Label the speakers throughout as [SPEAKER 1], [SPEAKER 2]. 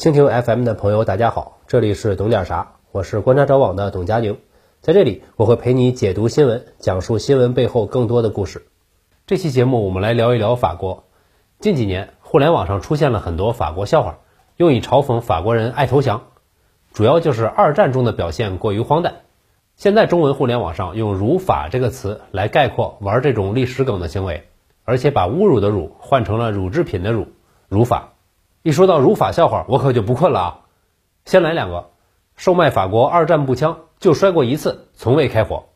[SPEAKER 1] 蜻蜓 FM 的朋友，大家好，这里是懂点啥，我是观察者网的董佳宁，在这里我会陪你解读新闻，讲述新闻背后更多的故事。这期节目我们来聊一聊法国。近几年，互联网上出现了很多法国笑话，用以嘲讽法国人爱投降，主要就是二战中的表现过于荒诞。现在中文互联网上用“辱法”这个词来概括玩这种历史梗的行为，而且把侮辱的“辱”换成了乳制品的“乳”，辱法。一说到儒法笑话，我可就不困了啊！先来两个：售卖法国二战步枪就摔过一次，从未开火。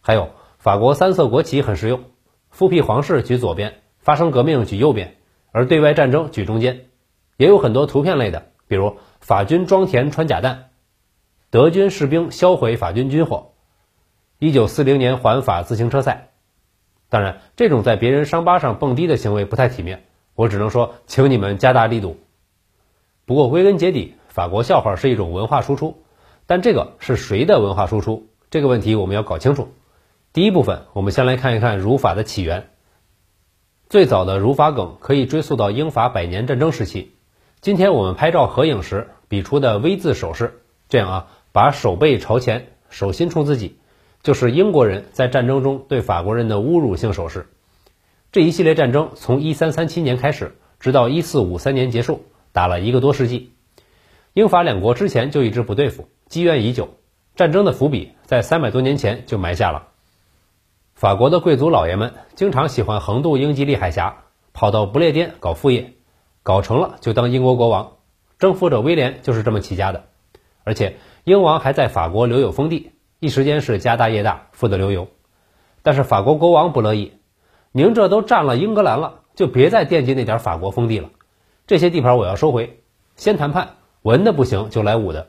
[SPEAKER 1] 还有法国三色国旗很实用，复辟皇室举左边，发生革命举右边，而对外战争举中间。也有很多图片类的，比如法军装填穿甲弹，德军士兵销毁法军军火，一九四零年环法自行车赛。当然，这种在别人伤疤上蹦迪的行为不太体面。我只能说，请你们加大力度。不过归根结底，法国笑话是一种文化输出，但这个是谁的文化输出？这个问题我们要搞清楚。第一部分，我们先来看一看儒法的起源。最早的儒法梗可以追溯到英法百年战争时期。今天我们拍照合影时比出的 V 字手势，这样啊，把手背朝前，手心冲自己，就是英国人在战争中对法国人的侮辱性手势。这一系列战争从一三三七年开始，直到一四五三年结束，打了一个多世纪。英法两国之前就一直不对付，积怨已久。战争的伏笔在三百多年前就埋下了。法国的贵族老爷们经常喜欢横渡英吉利海峡，跑到不列颠搞副业，搞成了就当英国国王。征服者威廉就是这么起家的。而且英王还在法国留有封地，一时间是家大业大，富得流油。但是法国国王不乐意。您这都占了英格兰了，就别再惦记那点法国封地了。这些地盘我要收回，先谈判，文的不行就来武的。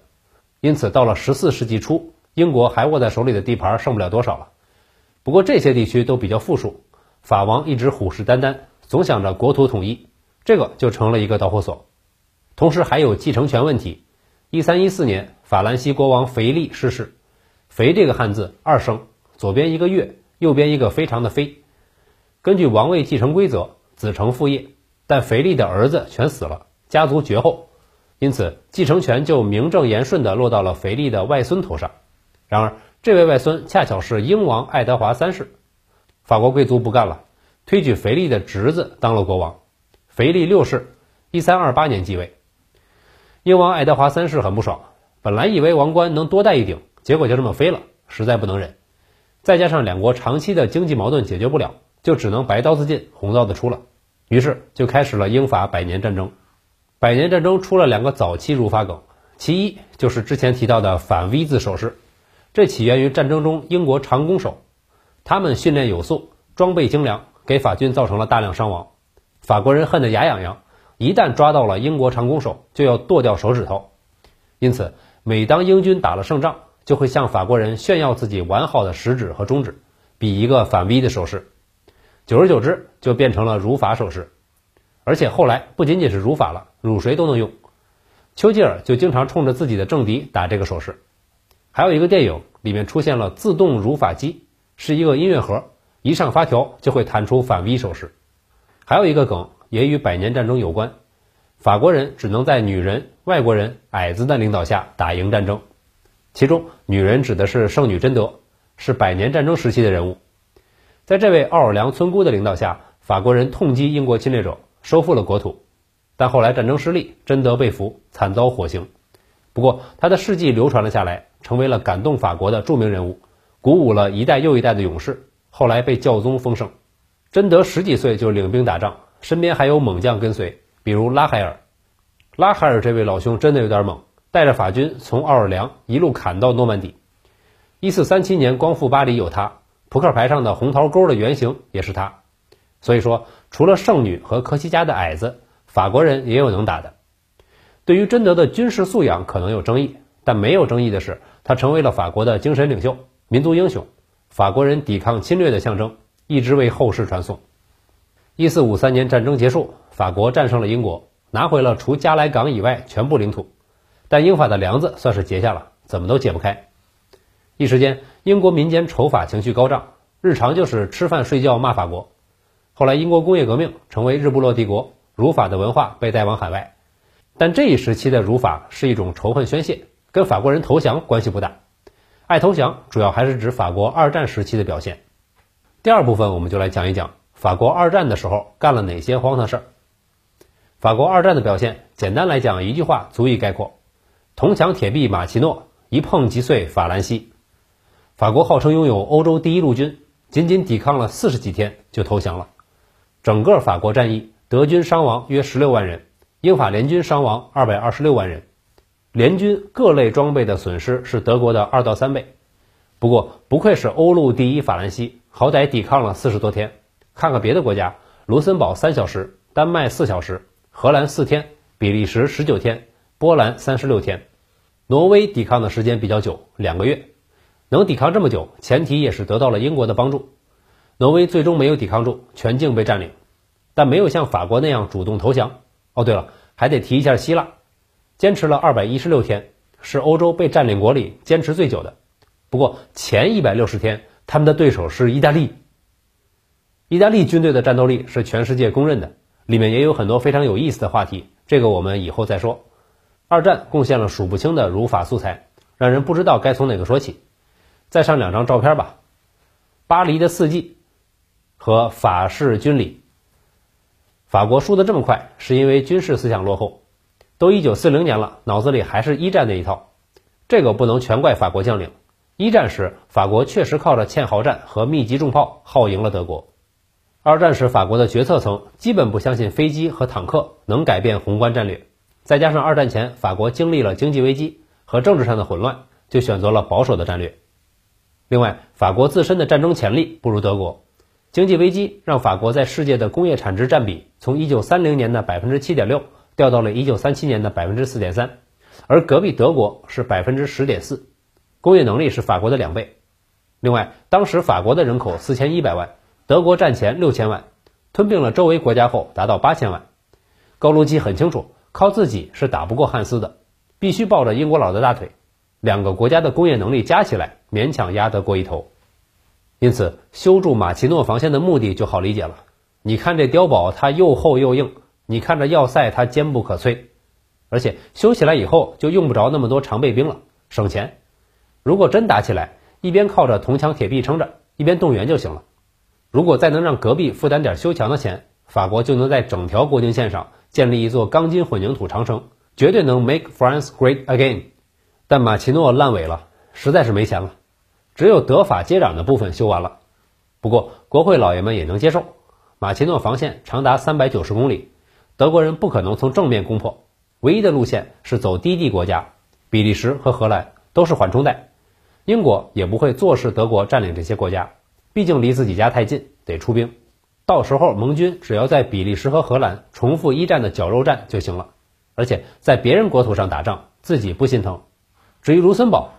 [SPEAKER 1] 因此，到了十四世纪初，英国还握在手里的地盘剩不了多少了。不过这些地区都比较富庶，法王一直虎视眈眈，总想着国土统一，这个就成了一个导火索。同时还有继承权问题。一三一四年，法兰西国王腓力逝世。腓这个汉字二声，左边一个月，右边一个非常的非。根据王位继承规则，子承父业，但腓力的儿子全死了，家族绝后，因此继承权就名正言顺地落到了腓力的外孙头上。然而，这位外孙恰巧是英王爱德华三世，法国贵族不干了，推举腓力的侄子当了国王，腓力六世，一三二八年继位。英王爱德华三世很不爽，本来以为王冠能多戴一顶，结果就这么飞了，实在不能忍。再加上两国长期的经济矛盾解决不了。就只能白刀子进红刀子出了，于是就开始了英法百年战争。百年战争出了两个早期儒法梗，其一就是之前提到的反 V 字手势，这起源于战争中英国长弓手，他们训练有素，装备精良，给法军造成了大量伤亡。法国人恨得牙痒痒，一旦抓到了英国长弓手，就要剁掉手指头。因此，每当英军打了胜仗，就会向法国人炫耀自己完好的食指和中指，比一个反 V 的手势。久而久之，就变成了儒法手势，而且后来不仅仅是儒法了，儒谁都能用。丘吉尔就经常冲着自己的政敌打这个手势。还有一个电影里面出现了自动儒法机，是一个音乐盒，一上发条就会弹出反 V 手势。还有一个梗也与百年战争有关，法国人只能在女人、外国人、矮子的领导下打赢战争，其中女人指的是圣女贞德，是百年战争时期的人物。在这位奥尔良村姑的领导下，法国人痛击英国侵略者，收复了国土。但后来战争失利，贞德被俘，惨遭火刑。不过他的事迹流传了下来，成为了感动法国的著名人物，鼓舞了一代又一代的勇士。后来被教宗封圣。贞德十几岁就领兵打仗，身边还有猛将跟随，比如拉海尔。拉海尔这位老兄真的有点猛，带着法军从奥尔良一路砍到诺曼底。一四三七年光复巴黎有他。扑克牌上的红桃勾的原型也是他，所以说除了圣女和科西嘉的矮子，法国人也有能打的。对于贞德的军事素养可能有争议，但没有争议的是，他成为了法国的精神领袖、民族英雄，法国人抵抗侵略的象征，一直为后世传颂。一四五三年战争结束，法国战胜了英国，拿回了除加莱港以外全部领土，但英法的梁子算是结下了，怎么都解不开。一时间，英国民间仇法情绪高涨，日常就是吃饭睡觉骂法国。后来，英国工业革命成为日不落帝国，儒法的文化被带往海外。但这一时期的儒法是一种仇恨宣泄，跟法国人投降关系不大。爱投降主要还是指法国二战时期的表现。第二部分我们就来讲一讲法国二战的时候干了哪些荒唐事儿。法国二战的表现，简单来讲一句话足以概括：铜墙铁壁马奇诺，一碰即碎法兰西。法国号称拥有欧洲第一陆军，仅仅抵抗了四十几天就投降了。整个法国战役，德军伤亡约十六万人。英法联军伤亡二百二十六万人，联军各类装备的损失是德国的二到三倍。不过不愧是欧陆第一法兰西，好歹抵抗了四十多天。看看别的国家，卢森堡三小时，丹麦四小时，荷兰四天，比利时十九天，波兰三十六天，挪威抵抗的时间比较久，两个月。能抵抗这么久，前提也是得到了英国的帮助。挪威最终没有抵抗住，全境被占领，但没有像法国那样主动投降。哦，对了，还得提一下希腊，坚持了二百一十六天，是欧洲被占领国里坚持最久的。不过前一百六十天，他们的对手是意大利。意大利军队的战斗力是全世界公认的，里面也有很多非常有意思的话题，这个我们以后再说。二战贡献了数不清的儒法素材，让人不知道该从哪个说起。再上两张照片吧，巴黎的四季和法式军礼。法国输得这么快，是因为军事思想落后。都一九四零年了，脑子里还是一战那一套。这个不能全怪法国将领。一战时，法国确实靠着堑壕战和密集重炮耗赢了德国。二战时，法国的决策层基本不相信飞机和坦克能改变宏观战略。再加上二战前法国经历了经济危机和政治上的混乱，就选择了保守的战略。另外，法国自身的战争潜力不如德国。经济危机让法国在世界的工业产值占比从1930年的百分之七点六掉到了1937年的百分之四点三，而隔壁德国是百分之十点四，工业能力是法国的两倍。另外，当时法国的人口四千一百万，德国占前六千万，吞并了周围国家后达到八千万。高卢基很清楚，靠自己是打不过汉斯的，必须抱着英国佬的大腿。两个国家的工业能力加起来，勉强压得过一头。因此，修筑马奇诺防线的目的就好理解了。你看这碉堡，它又厚又硬；你看这要塞，它坚不可摧。而且修起来以后，就用不着那么多常备兵了，省钱。如果真打起来，一边靠着铜墙铁壁撑着，一边动员就行了。如果再能让隔壁负担点修墙的钱，法国就能在整条国境线上建立一座钢筋混凝土长城，绝对能 make France great again。但马奇诺烂尾了，实在是没钱了。只有德法接壤的部分修完了，不过国会老爷们也能接受。马奇诺防线长达三百九十公里，德国人不可能从正面攻破，唯一的路线是走低地国家，比利时和荷兰都是缓冲带，英国也不会坐视德国占领这些国家，毕竟离自己家太近，得出兵。到时候盟军只要在比利时和荷兰重复一战的绞肉战就行了，而且在别人国土上打仗，自己不心疼。至于卢森堡。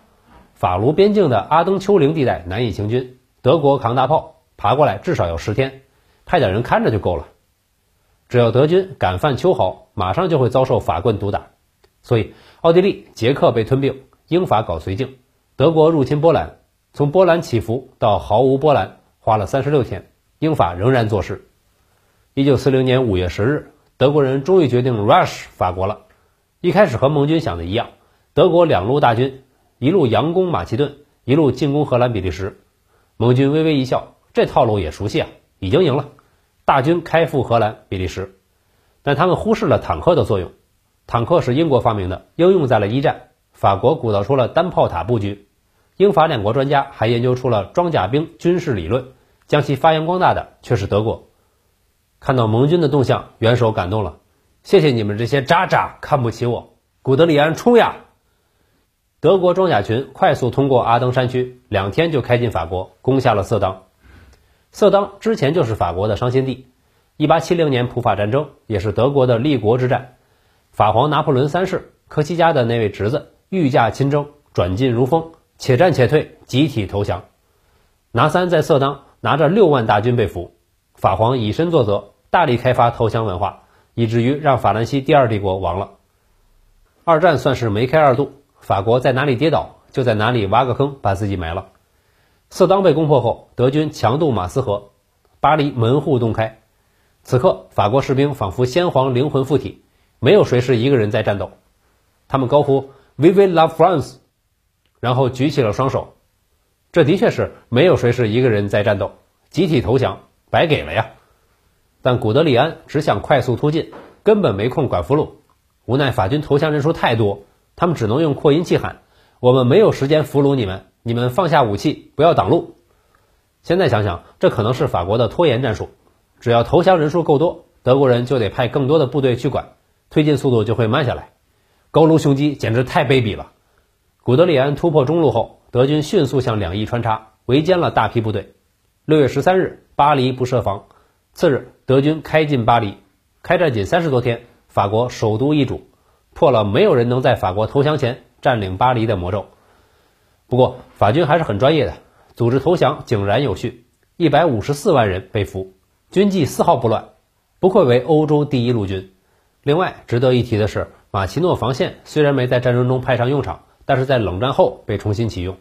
[SPEAKER 1] 法卢边境的阿登丘陵地带难以行军，德国扛大炮爬过来至少要十天，派点人看着就够了。只要德军敢犯秋毫，马上就会遭受法棍毒打。所以，奥地利、捷克被吞并，英法搞绥靖，德国入侵波兰，从波兰起伏到毫无波兰花了三十六天，英法仍然做事。一九四零年五月十日，德国人终于决定 rush 法国了。一开始和盟军想的一样，德国两路大军。一路佯攻马其顿，一路进攻荷兰、比利时。盟军微微一笑，这套路也熟悉啊，已经赢了。大军开赴荷兰、比利时，但他们忽视了坦克的作用。坦克是英国发明的，应用在了一战。法国鼓捣出了单炮塔布局，英法两国专家还研究出了装甲兵军事理论，将其发扬光大的却是德国。看到盟军的动向，元首感动了，谢谢你们这些渣渣看不起我，古德里安冲呀！德国装甲群快速通过阿登山区，两天就开进法国，攻下了色当。色当之前就是法国的伤心地。一八七零年普法战争也是德国的立国之战。法皇拿破仑三世科西嘉的那位侄子御驾亲征，转进如风，且战且退，集体投降。拿三在色当拿着六万大军被俘，法皇以身作则，大力开发投降文化，以至于让法兰西第二帝国亡了。二战算是梅开二度。法国在哪里跌倒，就在哪里挖个坑把自己埋了。色当被攻破后，德军强渡马斯河，巴黎门户洞开。此刻，法国士兵仿佛先皇灵魂附体，没有谁是一个人在战斗。他们高呼 “We will love France”，然后举起了双手。这的确是没有谁是一个人在战斗，集体投降，白给了呀。但古德里安只想快速突进，根本没空管俘虏。无奈法军投降人数太多，他们只能用扩音器喊：“我们没有时间俘虏你们，你们放下武器，不要挡路。”现在想想，这可能是法国的拖延战术。只要投降人数够多，德国人就得派更多的部队去管，推进速度就会慢下来。高卢雄鸡简直太卑鄙了。古德里安突破中路后，德军迅速向两翼穿插，围歼了大批部队。六月十三日，巴黎不设防。次日，德军开进巴黎，开战仅三十多天，法国首都易主，破了没有人能在法国投降前占领巴黎的魔咒。不过，法军还是很专业的，组织投降井然有序，一百五十四万人被俘，军纪丝毫不乱，不愧为欧洲第一陆军。另外，值得一提的是，马奇诺防线虽然没在战争中派上用场，但是在冷战后被重新启用。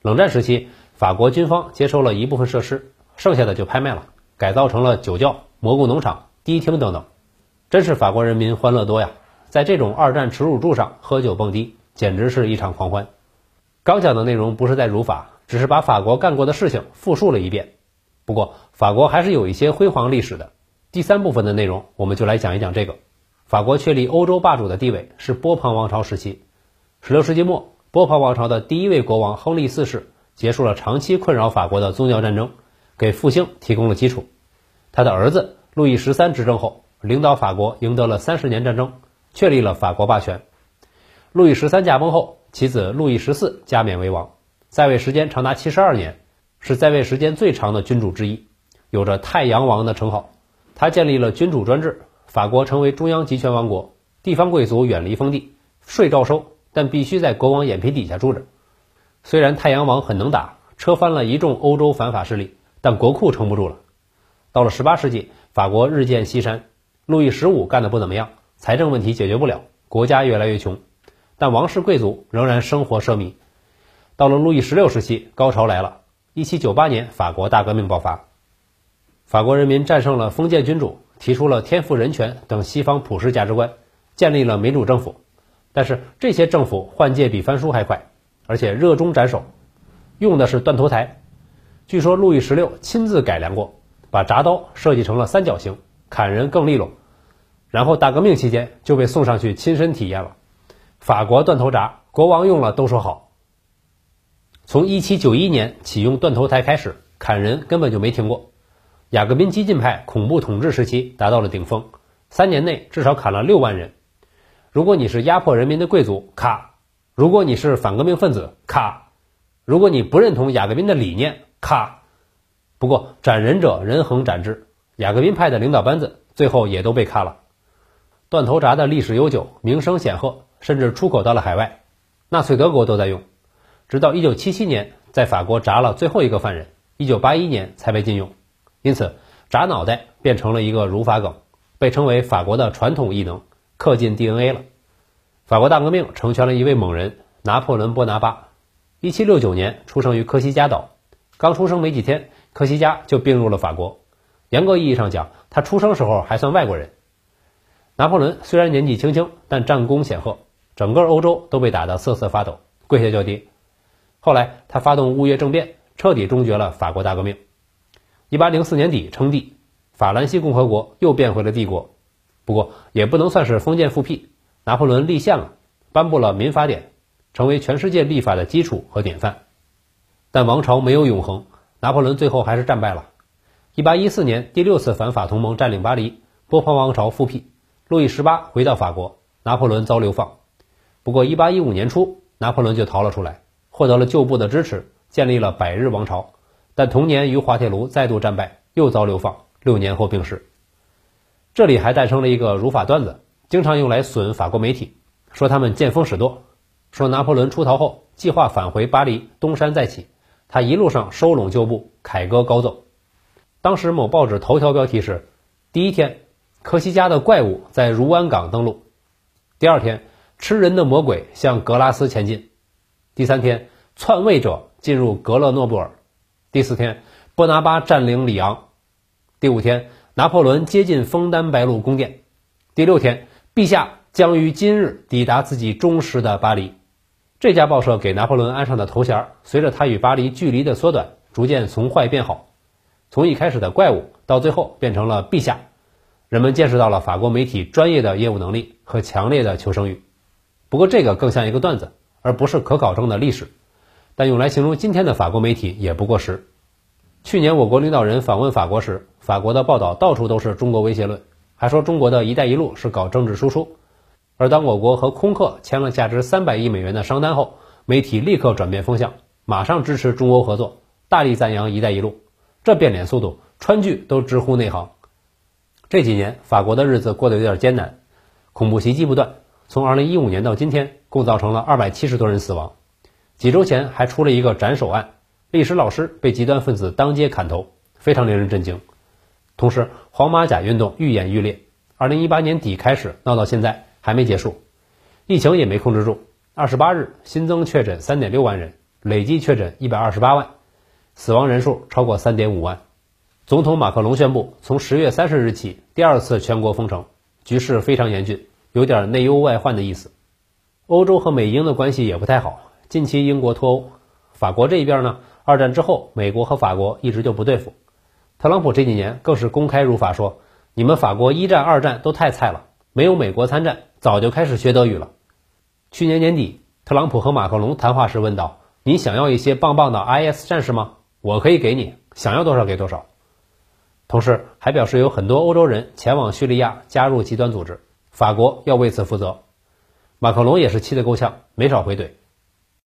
[SPEAKER 1] 冷战时期，法国军方接收了一部分设施，剩下的就拍卖了。改造成了酒窖、蘑菇农场、迪厅等等，真是法国人民欢乐多呀！在这种二战耻辱柱上喝酒蹦迪，简直是一场狂欢。刚讲的内容不是在辱法，只是把法国干过的事情复述了一遍。不过，法国还是有一些辉煌历史的。第三部分的内容，我们就来讲一讲这个。法国确立欧洲霸主的地位是波旁王朝时期。16世纪末，波旁王朝的第一位国王亨利四世结束了长期困扰法国的宗教战争。给复兴提供了基础。他的儿子路易十三执政后，领导法国赢得了三十年战争，确立了法国霸权。路易十三驾崩后，其子路易十四加冕为王，在位时间长达七十二年，是在位时间最长的君主之一，有着“太阳王”的称号。他建立了君主专制，法国成为中央集权王国，地方贵族远离封地，税照收，但必须在国王眼皮底下住着。虽然太阳王很能打，车翻了一众欧洲反法势力。但国库撑不住了。到了十八世纪，法国日渐西山，路易十五干得不怎么样，财政问题解决不了，国家越来越穷。但王室贵族仍然生活奢靡。到了路易十六时期，高潮来了。一七九八年，法国大革命爆发，法国人民战胜了封建君主，提出了天赋人权等西方普世价值观，建立了民主政府。但是这些政府换届比翻书还快，而且热衷斩首，用的是断头台。据说路易十六亲自改良过，把铡刀设计成了三角形，砍人更利落。然后大革命期间就被送上去亲身体验了。法国断头铡，国王用了都说好。从1791年启用断头台开始，砍人根本就没停过。雅各宾激进派恐怖统治时期达到了顶峰，三年内至少砍了六万人。如果你是压迫人民的贵族，咔；如果你是反革命分子，咔；如果你不认同雅各宾的理念，咔！不过斩人者人恒斩之，雅各宾派的领导班子最后也都被咔了。断头铡的历史悠久，名声显赫，甚至出口到了海外，纳粹德国都在用。直到1977年，在法国铡了最后一个犯人，1981年才被禁用。因此，铡脑袋变成了一个儒法梗，被称为法国的传统异能，刻进 DNA 了。法国大革命成全了一位猛人——拿破仑·波拿巴。1769年出生于科西嘉岛。刚出生没几天，科西嘉就并入了法国。严格意义上讲，他出生时候还算外国人。拿破仑虽然年纪轻轻，但战功显赫，整个欧洲都被打得瑟瑟发抖，跪下叫爹。后来他发动雾月政变，彻底终结了法国大革命。一八零四年底称帝，法兰西共和国又变回了帝国。不过也不能算是封建复辟，拿破仑立宪了，颁布了民法典，成为全世界立法的基础和典范。但王朝没有永恒，拿破仑最后还是战败了。一八一四年，第六次反法同盟占领巴黎，波旁王朝复辟，路易十八回到法国，拿破仑遭流放。不过，一八一五年初，拿破仑就逃了出来，获得了旧部的支持，建立了百日王朝。但同年于滑铁卢再度战败，又遭流放，六年后病逝。这里还诞生了一个儒法段子，经常用来损法国媒体，说他们见风使舵，说拿破仑出逃后，计划返回巴黎，东山再起。他一路上收拢旧部，凯歌高奏。当时某报纸头条标题是：第一天，科西嘉的怪物在如安港登陆；第二天，吃人的魔鬼向格拉斯前进；第三天，篡位者进入格勒诺布尔；第四天，波拿巴占领里昂；第五天，拿破仑接近枫丹白露宫殿；第六天，陛下将于今日抵达自己忠实的巴黎。这家报社给拿破仑安上的头衔，随着他与巴黎距离的缩短，逐渐从坏变好，从一开始的怪物，到最后变成了陛下。人们见识到了法国媒体专业的业务能力和强烈的求生欲。不过，这个更像一个段子，而不是可考证的历史。但用来形容今天的法国媒体也不过时。去年我国领导人访问法国时，法国的报道到处都是中国威胁论，还说中国的一带一路是搞政治输出。而当我国和空客签了价值三百亿美元的商单后，媒体立刻转变风向，马上支持中欧合作，大力赞扬一带一路。这变脸速度，川剧都直呼内行。这几年，法国的日子过得有点艰难，恐怖袭击不断。从2015年到今天，共造成了270多人死亡。几周前还出了一个斩首案，历史老师被极端分子当街砍头，非常令人震惊。同时，黄马甲运动愈演愈烈，2018年底开始闹到现在还没结束，疫情也没控制住。28日新增确诊3.6万人，累计确诊128万，死亡人数超过3.5万。总统马克龙宣布，从十月三十日起，第二次全国封城，局势非常严峻，有点内忧外患的意思。欧洲和美英的关系也不太好，近期英国脱欧。法国这一边呢，二战之后，美国和法国一直就不对付。特朗普这几年更是公开如法说：“你们法国一战、二战都太菜了，没有美国参战，早就开始学德语了。”去年年底，特朗普和马克龙谈话时问道：“你想要一些棒棒的 IS 战士吗？我可以给你，想要多少给多少。”同时还表示有很多欧洲人前往叙利亚加入极端组织，法国要为此负责。马克龙也是气得够呛，没少回怼，